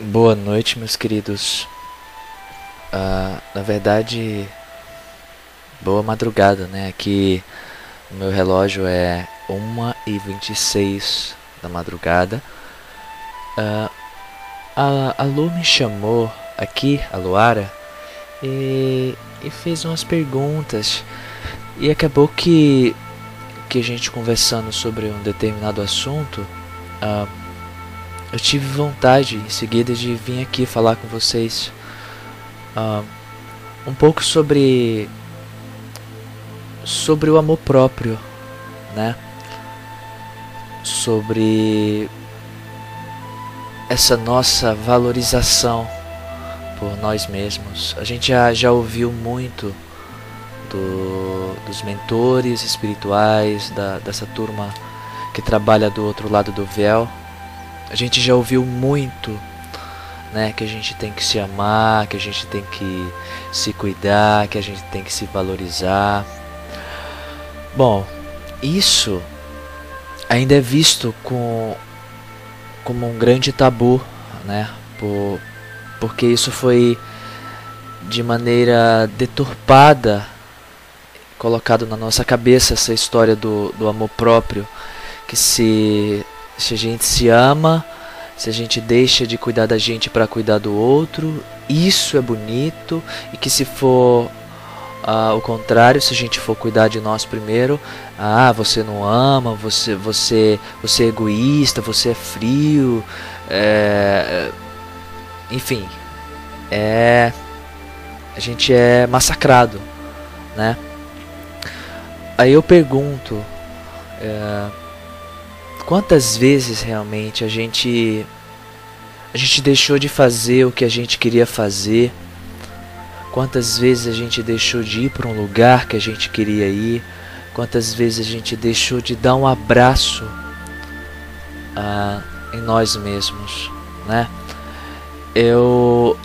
Boa noite, meus queridos. Na verdade, boa madrugada, né? Aqui o meu relógio é 1h26 da madrugada. A, a Lu me chamou aqui, a Luara, e, e fez umas perguntas. E acabou que, que a gente conversando sobre um determinado assunto. ah, eu tive vontade em seguida de vir aqui falar com vocês ah, um pouco sobre sobre o amor próprio, né? Sobre essa nossa valorização por nós mesmos. A gente já, já ouviu muito do, dos mentores espirituais, da, dessa turma que trabalha do outro lado do véu, a gente já ouviu muito, né, que a gente tem que se amar, que a gente tem que se cuidar, que a gente tem que se valorizar. Bom, isso ainda é visto com, como um grande tabu, né? Por, porque isso foi de maneira deturpada colocado na nossa cabeça essa história do, do amor próprio, que se se a gente se ama, se a gente deixa de cuidar da gente para cuidar do outro, isso é bonito e que se for uh, o contrário, se a gente for cuidar de nós primeiro, ah, você não ama, você você você é egoísta, você é frio, é, enfim, é a gente é massacrado, né? Aí eu pergunto é, quantas vezes realmente a gente a gente deixou de fazer o que a gente queria fazer? Quantas vezes a gente deixou de ir para um lugar que a gente queria ir? Quantas vezes a gente deixou de dar um abraço ah, em nós mesmos, né? Eu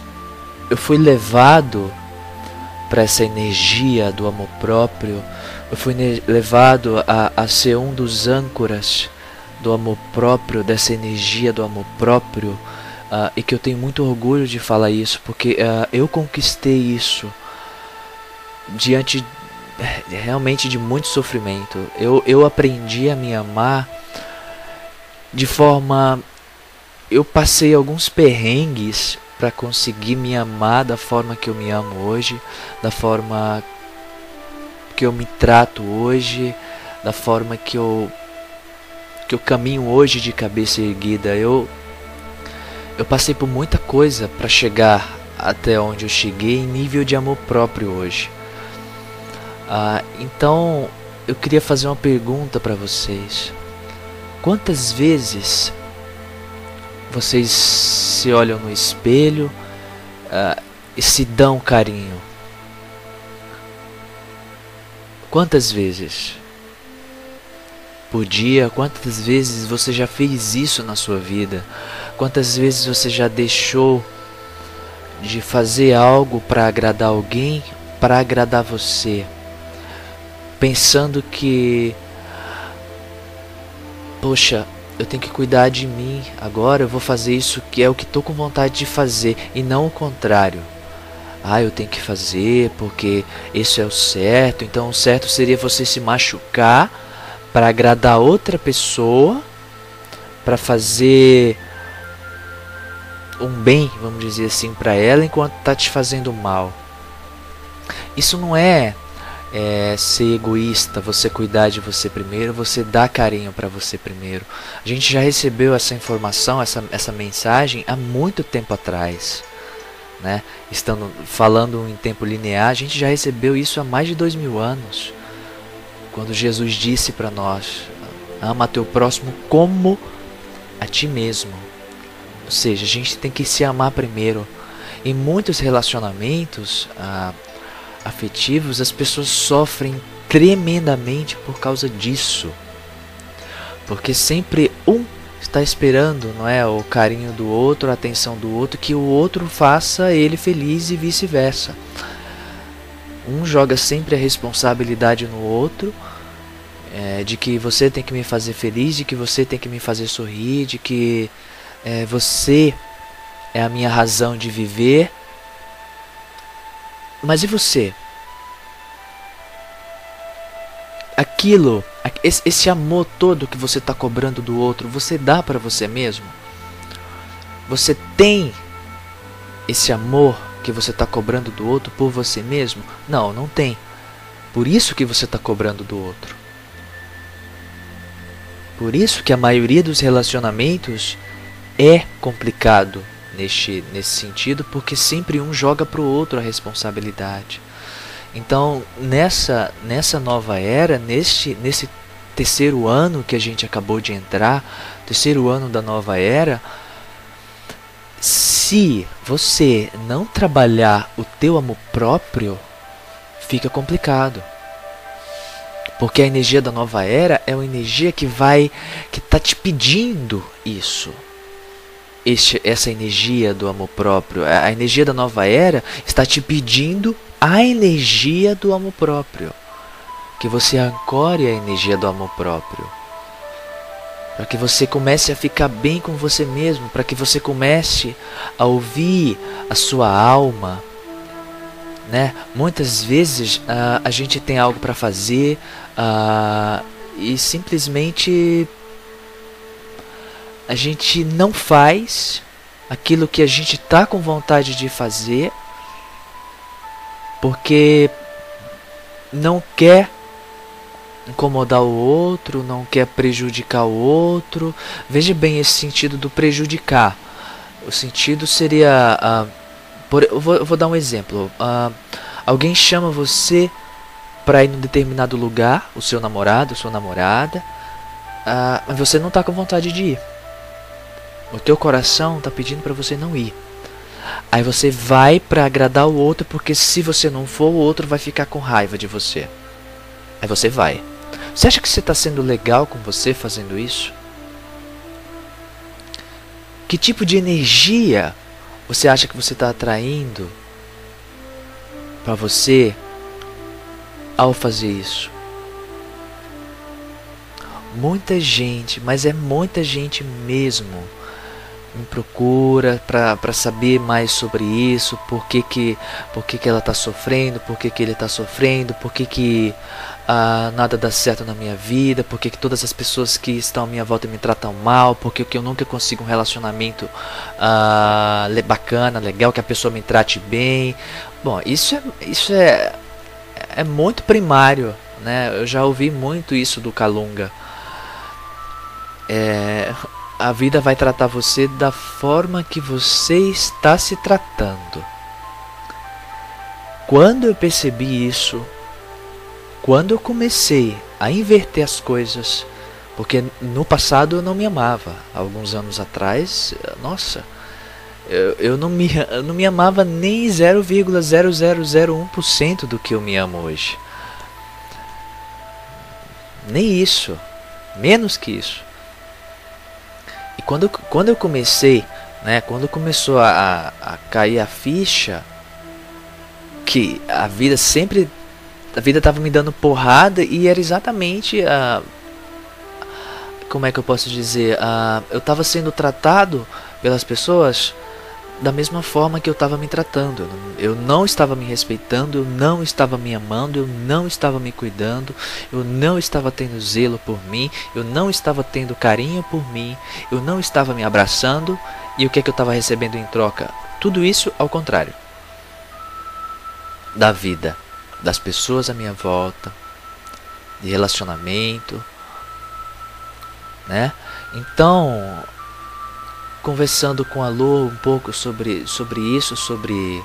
eu fui levado para essa energia do amor próprio. Eu fui levado a, a ser um dos âncoras do amor próprio, dessa energia do amor próprio, uh, e que eu tenho muito orgulho de falar isso, porque uh, eu conquistei isso diante eh, realmente de muito sofrimento. Eu, eu aprendi a me amar de forma. Eu passei alguns perrengues para conseguir me amar da forma que eu me amo hoje, da forma que eu me trato hoje, da forma que eu que eu caminho hoje de cabeça erguida. Eu eu passei por muita coisa para chegar até onde eu cheguei em nível de amor próprio hoje. Ah, então eu queria fazer uma pergunta para vocês. Quantas vezes vocês se olham no espelho ah, e se dão carinho? Quantas vezes? Por dia? Quantas vezes você já fez isso na sua vida? Quantas vezes você já deixou de fazer algo para agradar alguém, para agradar você? Pensando que poxa, eu tenho que cuidar de mim, agora eu vou fazer isso que é o que estou com vontade de fazer e não o contrário. Ah, eu tenho que fazer porque isso é o certo, então o certo seria você se machucar para agradar outra pessoa, para fazer um bem, vamos dizer assim, para ela enquanto está te fazendo mal. Isso não é, é, ser egoísta, você cuidar de você primeiro, você dar carinho para você primeiro. A gente já recebeu essa informação, essa, essa mensagem há muito tempo atrás. Né? Estando falando em tempo linear, a gente já recebeu isso há mais de dois mil anos. Quando Jesus disse para nós: ama teu próximo como a ti mesmo. Ou seja, a gente tem que se amar primeiro. Em muitos relacionamentos ah, afetivos, as pessoas sofrem tremendamente por causa disso. Porque sempre um está esperando, não é, o carinho do outro, a atenção do outro, que o outro faça ele feliz e vice-versa. Um joga sempre a responsabilidade no outro, é, de que você tem que me fazer feliz, de que você tem que me fazer sorrir, de que é, você é a minha razão de viver. Mas e você? Aquilo, esse amor todo que você está cobrando do outro, você dá para você mesmo? Você tem esse amor que você está cobrando do outro por você mesmo? Não, não tem. Por isso que você está cobrando do outro. Por isso que a maioria dos relacionamentos é complicado neste, nesse sentido, porque sempre um joga para o outro a responsabilidade. Então, nessa, nessa nova era, neste, nesse terceiro ano que a gente acabou de entrar, terceiro ano da nova era, se você não trabalhar o teu amor próprio, fica complicado. Porque a energia da nova era é uma energia que vai que tá te pedindo isso. Este, essa energia do amor próprio, a energia da nova era está te pedindo a energia do amor próprio. Que você ancore a energia do amor próprio para que você comece a ficar bem com você mesmo, para que você comece a ouvir a sua alma. Né? Muitas vezes uh, a gente tem algo para fazer uh, e simplesmente a gente não faz aquilo que a gente está com vontade de fazer porque não quer incomodar o outro, não quer prejudicar o outro. Veja bem esse sentido do prejudicar. O sentido seria. Uh, por, eu, vou, eu, vou, dar um exemplo. Uh, alguém chama você para ir num determinado lugar, o seu namorado, sua namorada, uh, mas você não está com vontade de ir. O teu coração está pedindo para você não ir. Aí você vai para agradar o outro, porque se você não for, o outro vai ficar com raiva de você. Aí você vai. Você acha que você está sendo legal com você fazendo isso? Que tipo de energia você acha que você está atraindo para você ao fazer isso? Muita gente, mas é muita gente mesmo me procura para saber mais sobre isso, por que, que, por que, que ela está sofrendo, por que, que ele está sofrendo, por que, que ah, nada dá certo na minha vida, por que, todas as pessoas que estão à minha volta me tratam mal, por que, eu nunca consigo um relacionamento ah, bacana, legal, que a pessoa me trate bem. Bom, isso é, isso é, é muito primário, né? Eu já ouvi muito isso do Calunga. É, a vida vai tratar você da forma que você está se tratando. Quando eu percebi isso, quando eu comecei a inverter as coisas, porque no passado eu não me amava, alguns anos atrás, nossa, eu, eu, não, me, eu não me amava nem 0,0001% do que eu me amo hoje. Nem isso, menos que isso. E quando, quando eu comecei, né, quando começou a, a cair a ficha, que a vida sempre a vida estava me dando porrada e era exatamente a como é que eu posso dizer a, eu estava sendo tratado pelas pessoas da mesma forma que eu estava me tratando. Eu não estava me respeitando, eu não estava me amando, eu não estava me cuidando, eu não estava tendo zelo por mim, eu não estava tendo carinho por mim, eu não estava me abraçando e o que é que eu estava recebendo em troca? Tudo isso ao contrário da vida, das pessoas à minha volta, de relacionamento, né? Então, conversando com a Lu um pouco sobre, sobre isso, sobre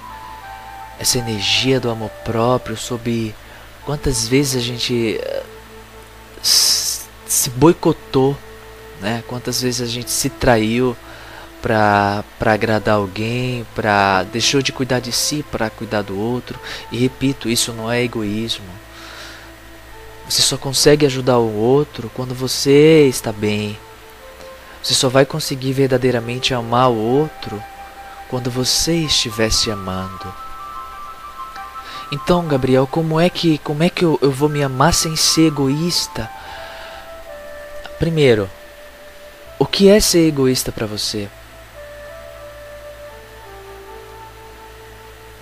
essa energia do amor próprio, sobre quantas vezes a gente eh, se boicotou, né? Quantas vezes a gente se traiu para agradar alguém, para deixou de cuidar de si para cuidar do outro. E repito, isso não é egoísmo. Você só consegue ajudar o outro quando você está bem, você só vai conseguir verdadeiramente amar o outro quando você estiver se amando. Então, Gabriel, como é que como é que eu, eu vou me amar sem ser egoísta? Primeiro, o que é ser egoísta para você?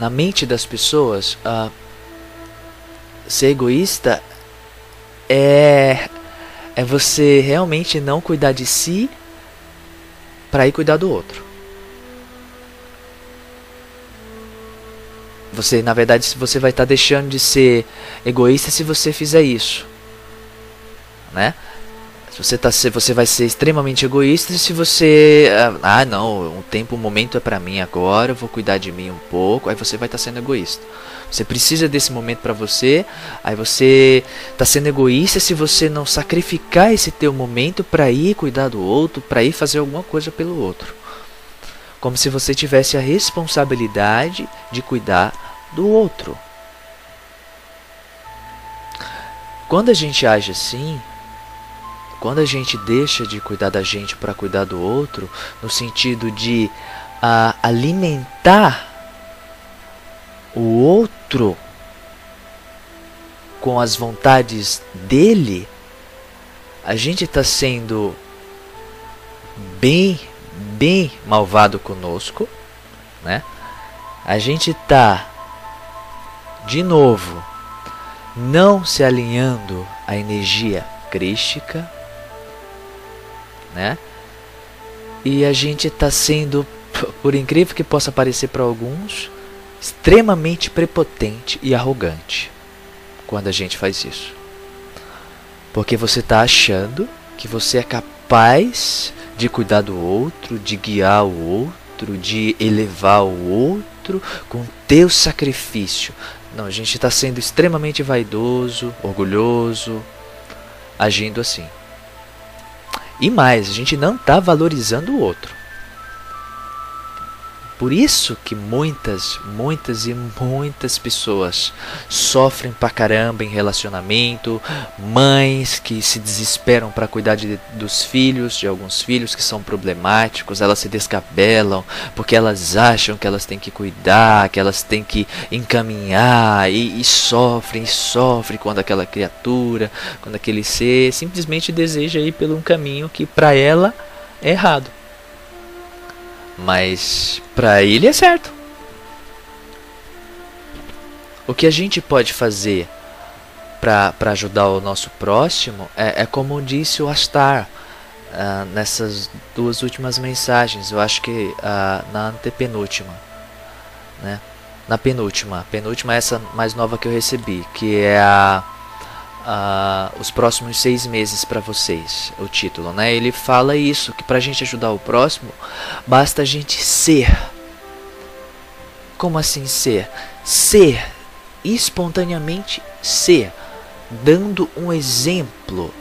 Na mente das pessoas, uh, ser egoísta é é você realmente não cuidar de si para ir cuidar do outro. Você, na verdade, você vai estar tá deixando de ser egoísta se você fizer isso, né? Se você tá, você vai ser extremamente egoísta se você, ah, ah não, o tempo, o momento é para mim agora, eu vou cuidar de mim um pouco, aí você vai estar tá sendo egoísta. Você precisa desse momento para você, aí você está sendo egoísta se você não sacrificar esse teu momento para ir cuidar do outro, para ir fazer alguma coisa pelo outro. Como se você tivesse a responsabilidade de cuidar do outro. Quando a gente age assim, quando a gente deixa de cuidar da gente para cuidar do outro, no sentido de uh, alimentar o outro com as vontades dele, a gente está sendo bem, bem malvado conosco, né? A gente está de novo não se alinhando à energia crística, né? E a gente está sendo, por incrível que possa parecer para alguns, extremamente prepotente e arrogante quando a gente faz isso. Porque você está achando que você é capaz de cuidar do outro, de guiar o outro, de elevar o outro com teu sacrifício. Não, a gente está sendo extremamente vaidoso, orgulhoso, agindo assim. E mais, a gente não está valorizando o outro. Por isso que muitas, muitas e muitas pessoas sofrem pra caramba em relacionamento, mães que se desesperam para cuidar de, dos filhos, de alguns filhos que são problemáticos, elas se descabelam porque elas acham que elas têm que cuidar, que elas têm que encaminhar e, e sofrem, e sofrem quando aquela criatura, quando aquele ser simplesmente deseja ir pelo um caminho que para ela é errado. Mas para ele é certo. O que a gente pode fazer para ajudar o nosso próximo é, é como disse o Astar uh, nessas duas últimas mensagens. Eu acho que uh, na antepenúltima, né? Na penúltima, penúltima é essa mais nova que eu recebi, que é a uh, os próximos seis meses para vocês, o título, né? Ele fala isso, que para a gente ajudar o próximo, basta a gente ser. Como assim ser? Ser, espontaneamente ser, dando um exemplo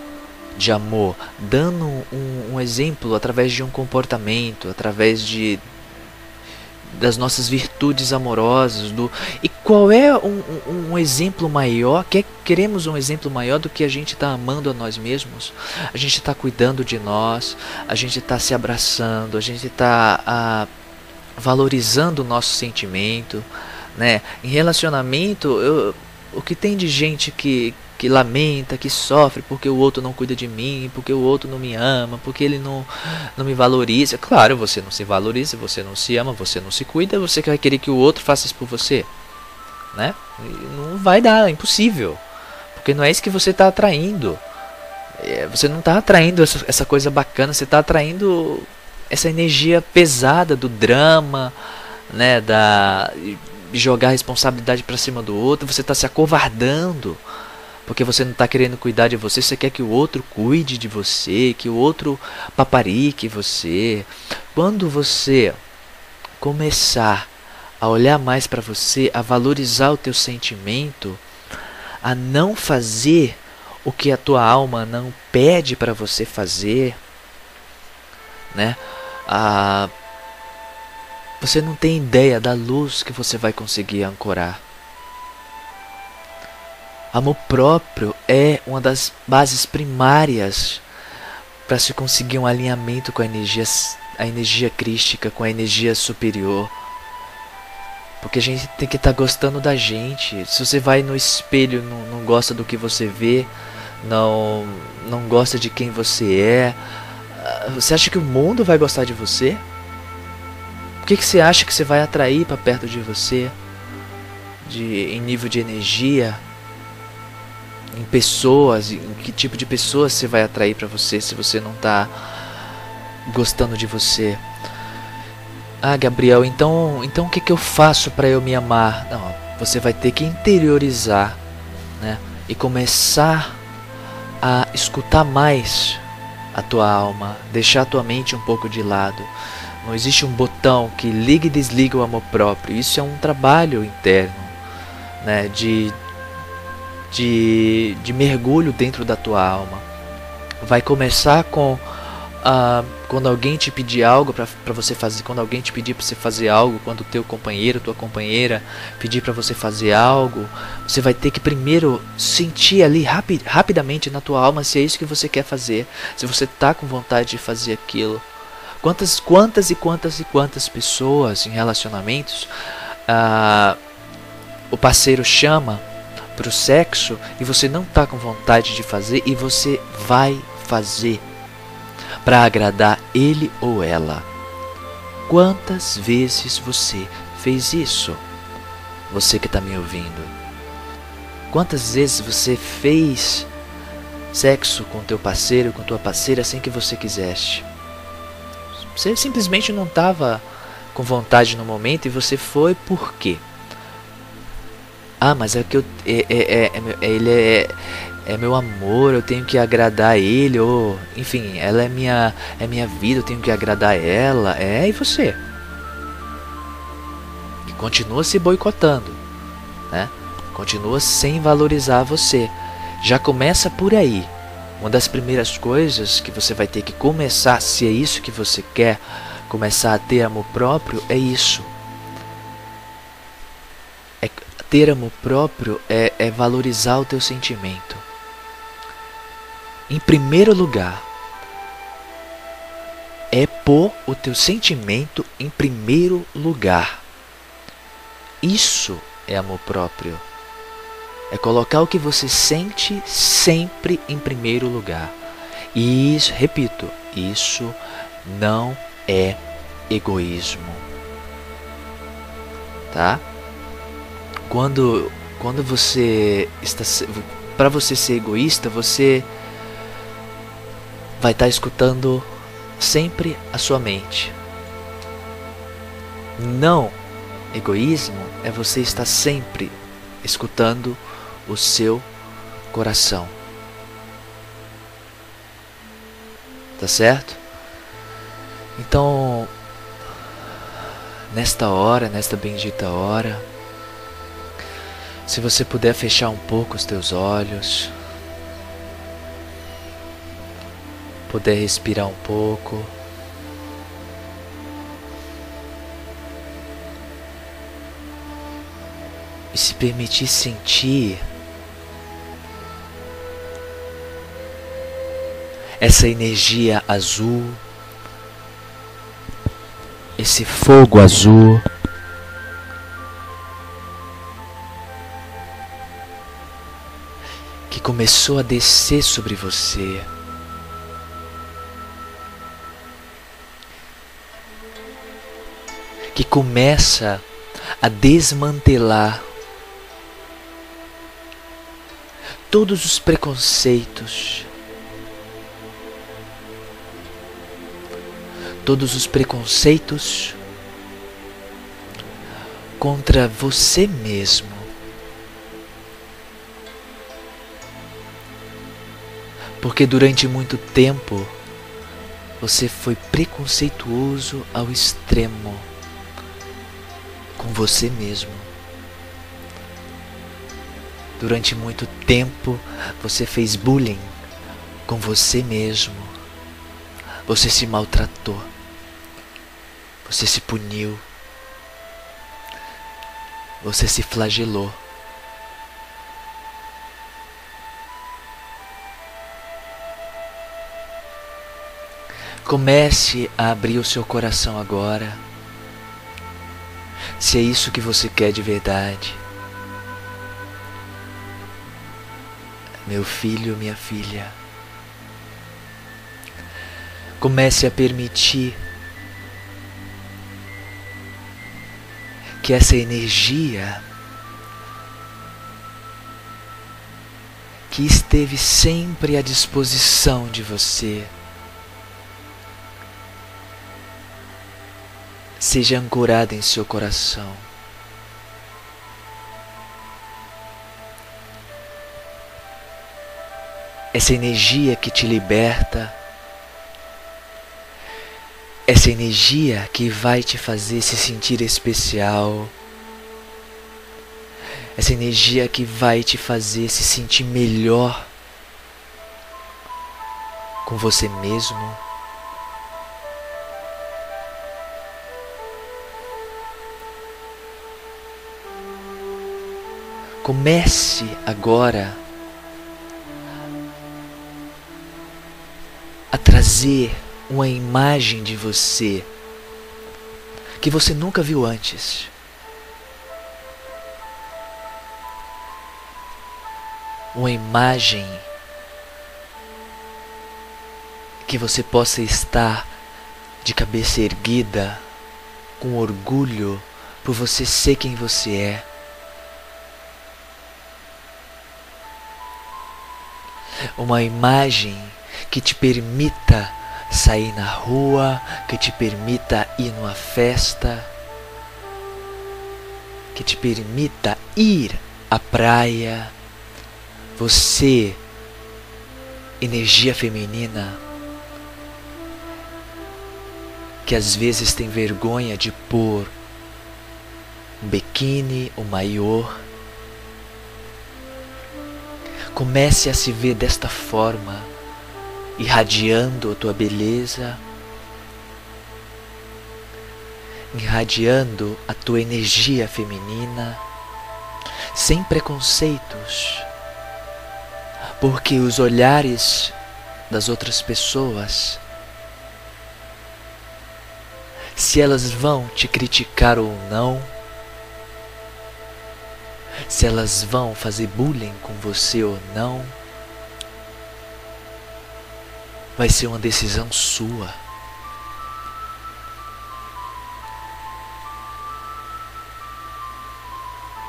de amor, dando um, um exemplo através de um comportamento, através de das nossas virtudes amorosas, do e qual é um, um, um exemplo maior? Que queremos um exemplo maior do que a gente está amando a nós mesmos? A gente está cuidando de nós, a gente está se abraçando, a gente está valorizando o nosso sentimento, né? Em relacionamento, eu, o que tem de gente que que lamenta, que sofre porque o outro não cuida de mim, porque o outro não me ama, porque ele não, não me valoriza. Claro, você não se valoriza, você não se ama, você não se cuida, você vai querer que o outro faça isso por você. Né? Não vai dar, é impossível. Porque não é isso que você está atraindo. É, você não está atraindo essa, coisa bacana, você está atraindo essa energia pesada do drama, né, da jogar a responsabilidade para cima do outro, você está se acovardando porque você não está querendo cuidar de você, você quer que o outro cuide de você, que o outro paparique você. Quando você começar a olhar mais para você, a valorizar o teu sentimento, a não fazer o que a tua alma não pede para você fazer, né? A você não tem ideia da luz que você vai conseguir ancorar. Amor próprio é uma das bases primárias para se conseguir um alinhamento com a energia, a energia crística, com a energia superior. Porque a gente tem que estar tá gostando da gente. Se você vai no espelho não, não gosta do que você vê, não, não gosta de quem você é, ah, você acha que o mundo vai gostar de você? O que, que você acha que você vai atrair para perto de você? de, em nível de energia, em pessoas, em que tipo de pessoas você vai atrair para você se você não está gostando de você. Ah, Gabriel, então, então o que, que eu faço para eu me amar? Não, você vai ter que interiorizar, né? E começar a escutar mais a tua alma, deixar a tua mente um pouco de lado. Não existe um botão que liga e desliga o amor próprio. Isso é um trabalho interno, né? De, de, de mergulho dentro da tua alma. Vai começar com ah, quando alguém te pedir algo para você fazer, quando alguém te pedir para você fazer algo, quando teu companheiro, tua companheira pedir para você fazer algo, você vai ter que primeiro sentir ali rapid, rapidamente na tua alma se é isso que você quer fazer, se você tá com vontade de fazer aquilo. Quantas, quantas e quantas e quantas pessoas em relacionamentos ah, o parceiro chama o sexo e você não tá com vontade de fazer e você vai fazer para agradar ele ou ela. Quantas vezes você fez isso? Você que está me ouvindo. Quantas vezes você fez sexo com teu parceiro, com tua parceira sem que você quisesse? Você simplesmente não estava com vontade no momento e você foi por quê? Ah, mas é que eu, é, é, é, é ele é, é meu amor, eu tenho que agradar ele, ou enfim, ela é minha é minha vida, eu tenho que agradar ela. É, e você? E continua se boicotando, né? Continua sem valorizar você. Já começa por aí. Uma das primeiras coisas que você vai ter que começar, se é isso que você quer, começar a ter amor próprio, é isso. Ter amor próprio é, é valorizar o teu sentimento em primeiro lugar. É pôr o teu sentimento em primeiro lugar. Isso é amor próprio. É colocar o que você sente sempre em primeiro lugar. E isso, repito, isso não é egoísmo. Tá? Quando quando você está para você ser egoísta, você vai estar tá escutando sempre a sua mente. Não egoísmo é você estar sempre escutando o seu coração. Tá certo? Então, nesta hora, nesta bendita hora, se você puder fechar um pouco os teus olhos, puder respirar um pouco. E se permitir sentir essa energia azul, esse fogo azul. Começou a descer sobre você. que começa a desmantelar todos os preconceitos, todos os preconceitos contra você mesmo. Porque durante muito tempo você foi preconceituoso ao extremo com você mesmo. Durante muito tempo você fez bullying com você mesmo. Você se maltratou. Você se puniu. Você se flagelou. Comece a abrir o seu coração agora. Se é isso que você quer de verdade. Meu filho, minha filha. Comece a permitir que essa energia que esteve sempre à disposição de você Seja ancorada em seu coração. Essa energia que te liberta, essa energia que vai te fazer se sentir especial essa energia que vai te fazer se sentir melhor com você mesmo. Comece agora a trazer uma imagem de você que você nunca viu antes. uma imagem que você possa estar de cabeça erguida, com orgulho por você ser quem você é. Uma imagem que te permita sair na rua, que te permita ir numa festa, que te permita ir à praia. Você, energia feminina, que às vezes tem vergonha de pôr um biquíni, um maior, comece a se ver desta forma, irradiando a tua beleza, irradiando a tua energia feminina, sem preconceitos porque os olhares das outras pessoas, se elas vão te criticar ou não, se elas vão fazer bullying com você ou não, vai ser uma decisão sua.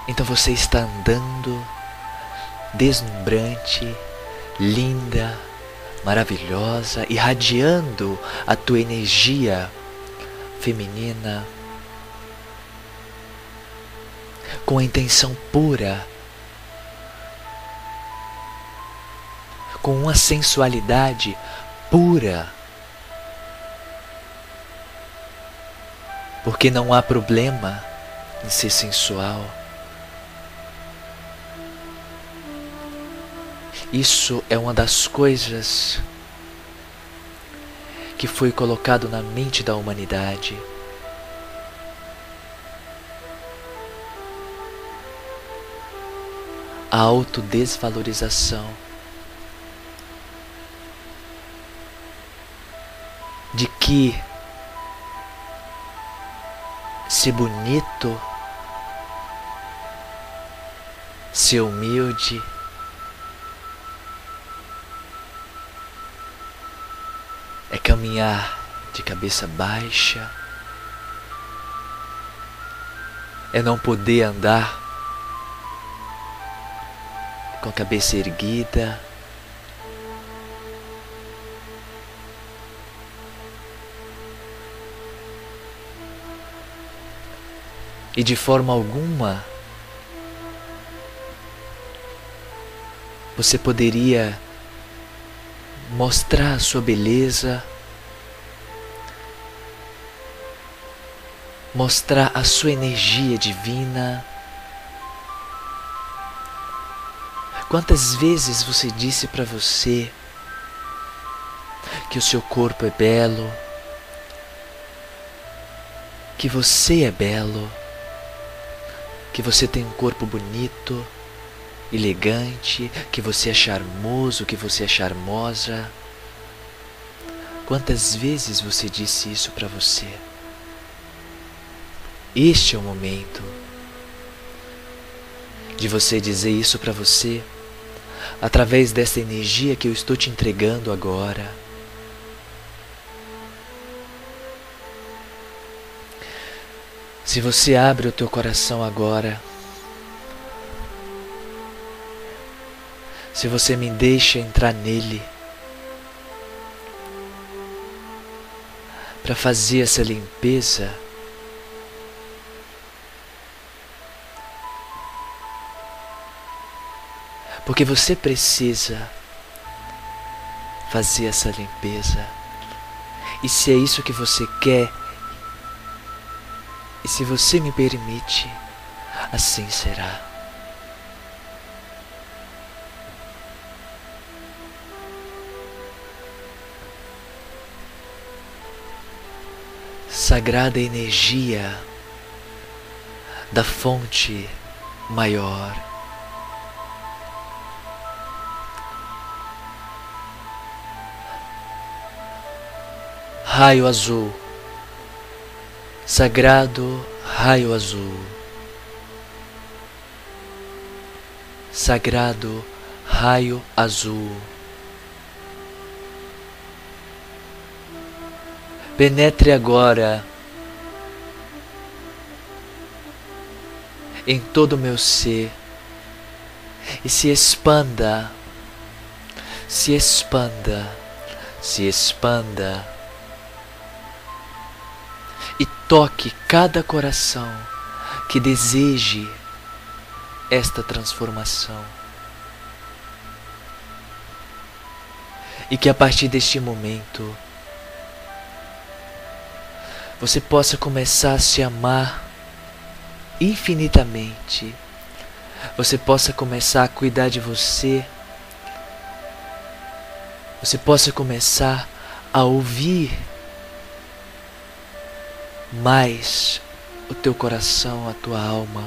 Então você está andando deslumbrante, linda, maravilhosa, irradiando a tua energia feminina com a intenção pura, com uma sensualidade pura. Porque não há problema em ser sensual. Isso é uma das coisas que foi colocado na mente da humanidade. A autodesvalorização. De que ser bonito, ser humilde, é caminhar de cabeça baixa, é não poder andar com a cabeça erguida. E de forma alguma você poderia mostrar a sua beleza, mostrar a sua energia divina. Quantas vezes você disse para você que o seu corpo é belo, que você é belo, que você tem um corpo bonito? elegante, que você é charmoso, que você é charmosa. Quantas vezes você disse isso para você? Este é o momento de você dizer isso para você através dessa energia que eu estou te entregando agora. Se você abre o teu coração agora, se você me deixa entrar nele para fazer essa limpeza, porque você precisa fazer essa limpeza. E se é isso que você quer, e se você me permite, assim será. sagrada energia da fonte maior. Raio azul, sagrado raio azul, sagrado raio azul. Penetre agora em todo o meu ser e se expanda, se expanda, se expanda e toque cada coração que deseje esta transformação. E que a partir deste momento você possa começar a se amar infinitamente. Você possa começar a cuidar de você. Você possa começar a ouvir mais o teu coração, a tua alma.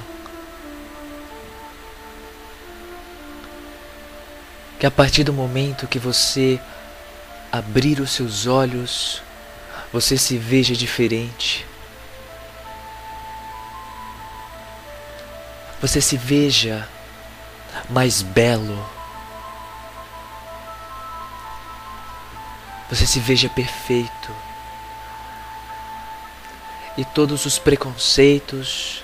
Que a partir do momento que você abrir os seus olhos, você se veja diferente. Você se veja mais belo. Você se veja perfeito. E todos os preconceitos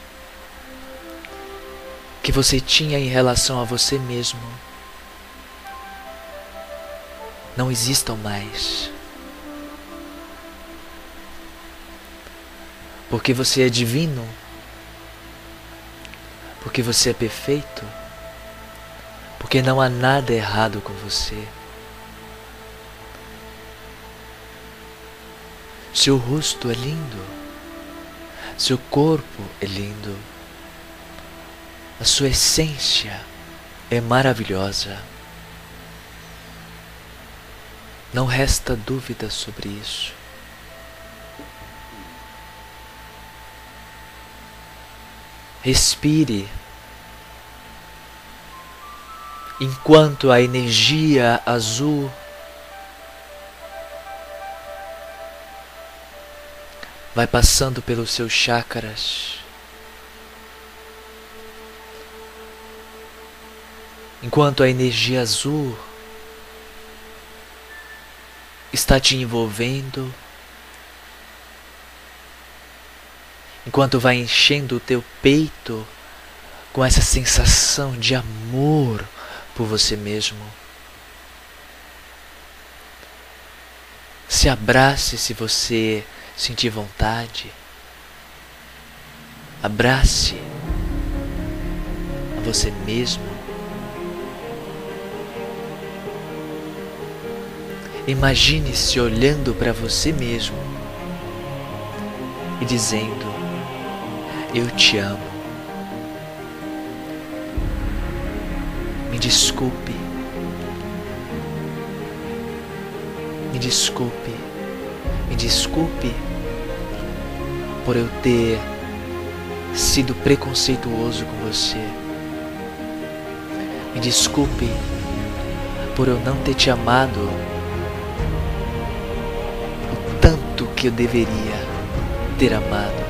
que você tinha em relação a você mesmo não existam mais. Porque você é divino? Porque você é perfeito? Porque não há nada errado com você. Seu rosto é lindo. Seu corpo é lindo. A sua essência é maravilhosa. Não resta dúvida sobre isso. Respire. Enquanto a energia azul vai passando pelos seus chakras. Enquanto a energia azul está te envolvendo, enquanto vai enchendo o teu peito com essa sensação de amor por você mesmo. Se abrace se você sentir vontade. Abrace a você mesmo. Imagine-se olhando para você mesmo e dizendo: eu te amo. Me desculpe. Me desculpe. Me desculpe por eu ter sido preconceituoso com você. Me desculpe por eu não ter te amado o tanto que eu deveria ter amado.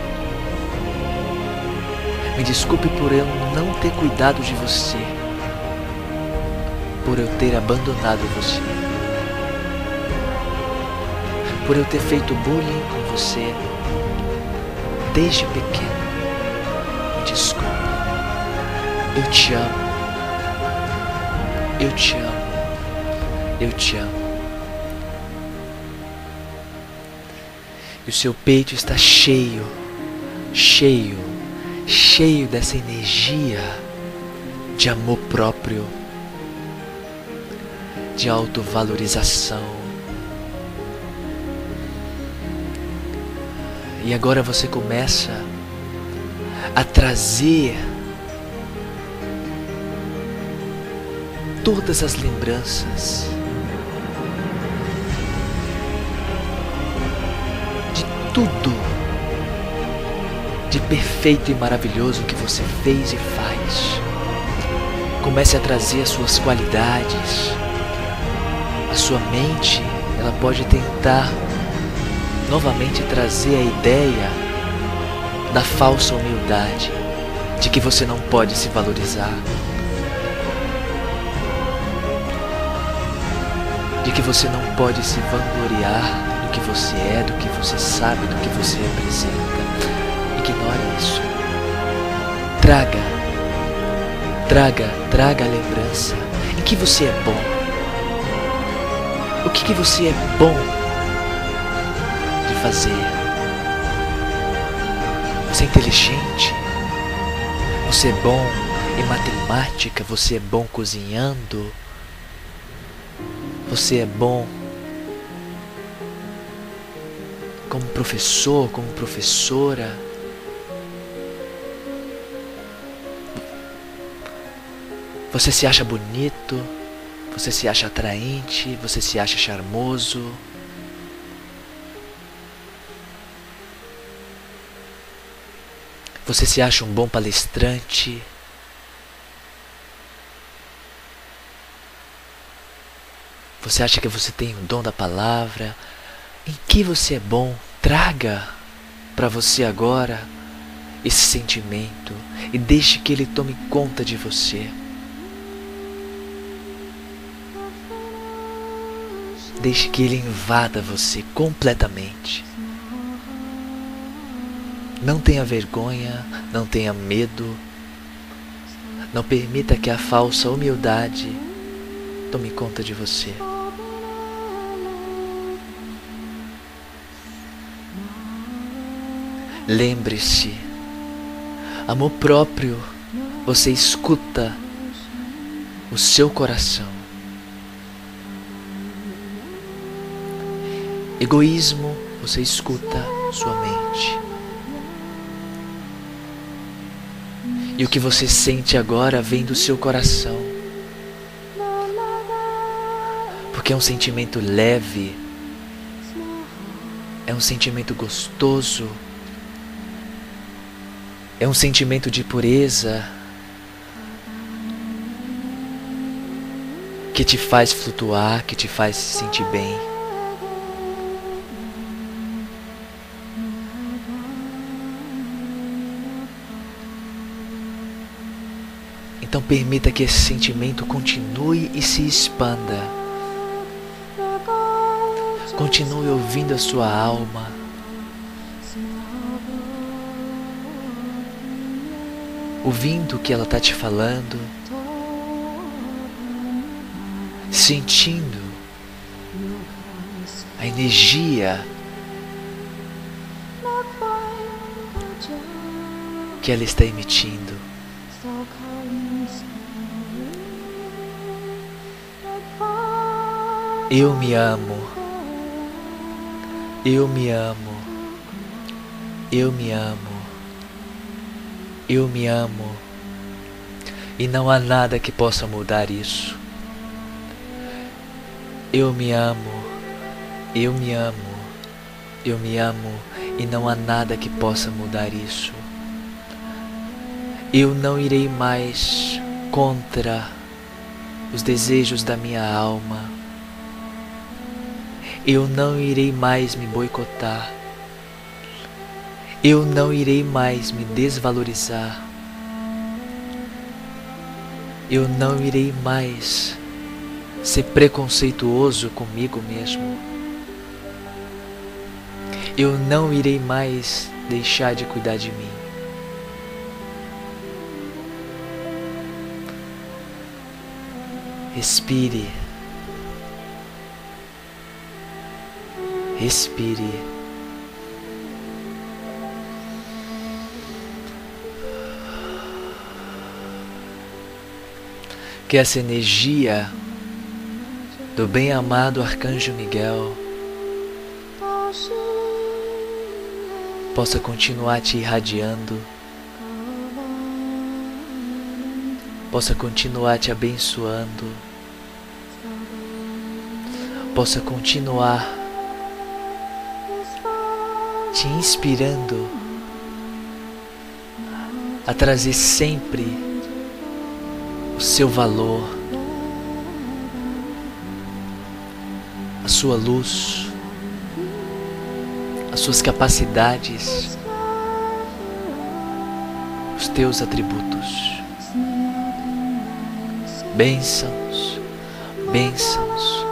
Me desculpe por eu não ter cuidado de você, por eu ter abandonado você, por eu ter feito bullying com você desde pequeno. Me desculpe. Eu te amo. Eu te amo. Eu te amo. E o seu peito está cheio, cheio, cheio dessa energia de amor próprio, de autovalorização. E agora você começa a trazer todas as lembranças de tudo de perfeito e maravilhoso que você fez e faz. Comece a trazer as suas qualidades. A sua mente, ela pode tentar novamente trazer a ideia da falsa humildade, de que você não pode se valorizar, de que você não pode se vangloriar do que você é, do que você sabe, do que você representa. Ignore isso. Traga, traga, traga a lembrança em que você é bom. O que, que você é bom fazer? Você é inteligente? Você é bom em matemática? Você é bom cozinhando? Você é bom como professor, como professora? Você se acha bonito? Você se acha atraente? Você se acha charmoso? Você se acha um bom palestrante? Você acha que você tem o dom da palavra? Em que você é bom? Traga para você agora esse sentimento e deixe que ele tome conta de você. Deixe que ele invada você completamente. Não tenha vergonha, não tenha medo. Não permita que a falsa humildade tome conta de você. Lembre-se, amor próprio, você escuta o seu coração. Egoísmo, você escuta sua mente. E o que você sente agora vem do seu coração. Porque é um sentimento leve, é um sentimento gostoso, é um sentimento de pureza que te faz flutuar, que te faz se sentir bem. Então permita que esse sentimento continue e se expanda. Continue ouvindo a sua alma. Ouvindo o que ela está te falando. Sentindo a energia que ela está emitindo. Eu me amo. Eu me amo. Eu me amo. Eu me amo. E não há nada que possa mudar isso. Eu me amo. Eu me amo. Eu me amo. E não há nada que possa mudar isso. Eu não irei mais contra os desejos da minha alma eu não irei mais me boicotar. Eu não irei mais me desvalorizar. Eu não irei mais ser preconceituoso comigo mesmo. Eu não irei mais deixar de cuidar de mim. Respire. Respire. Que essa energia do bem-amado Arcanjo Miguel possa continuar te irradiando, possa continuar te abençoando, possa continuar te inspirando a trazer sempre o seu valor, a sua luz as suas capacidades, os teus atributos. Bênçãos, bênçãos,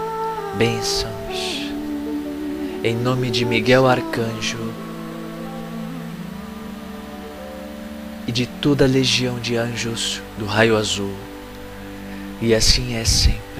bênçãos. Em nome de Miguel Arcanjo e de toda a legião de anjos do raio azul. E assim é sempre.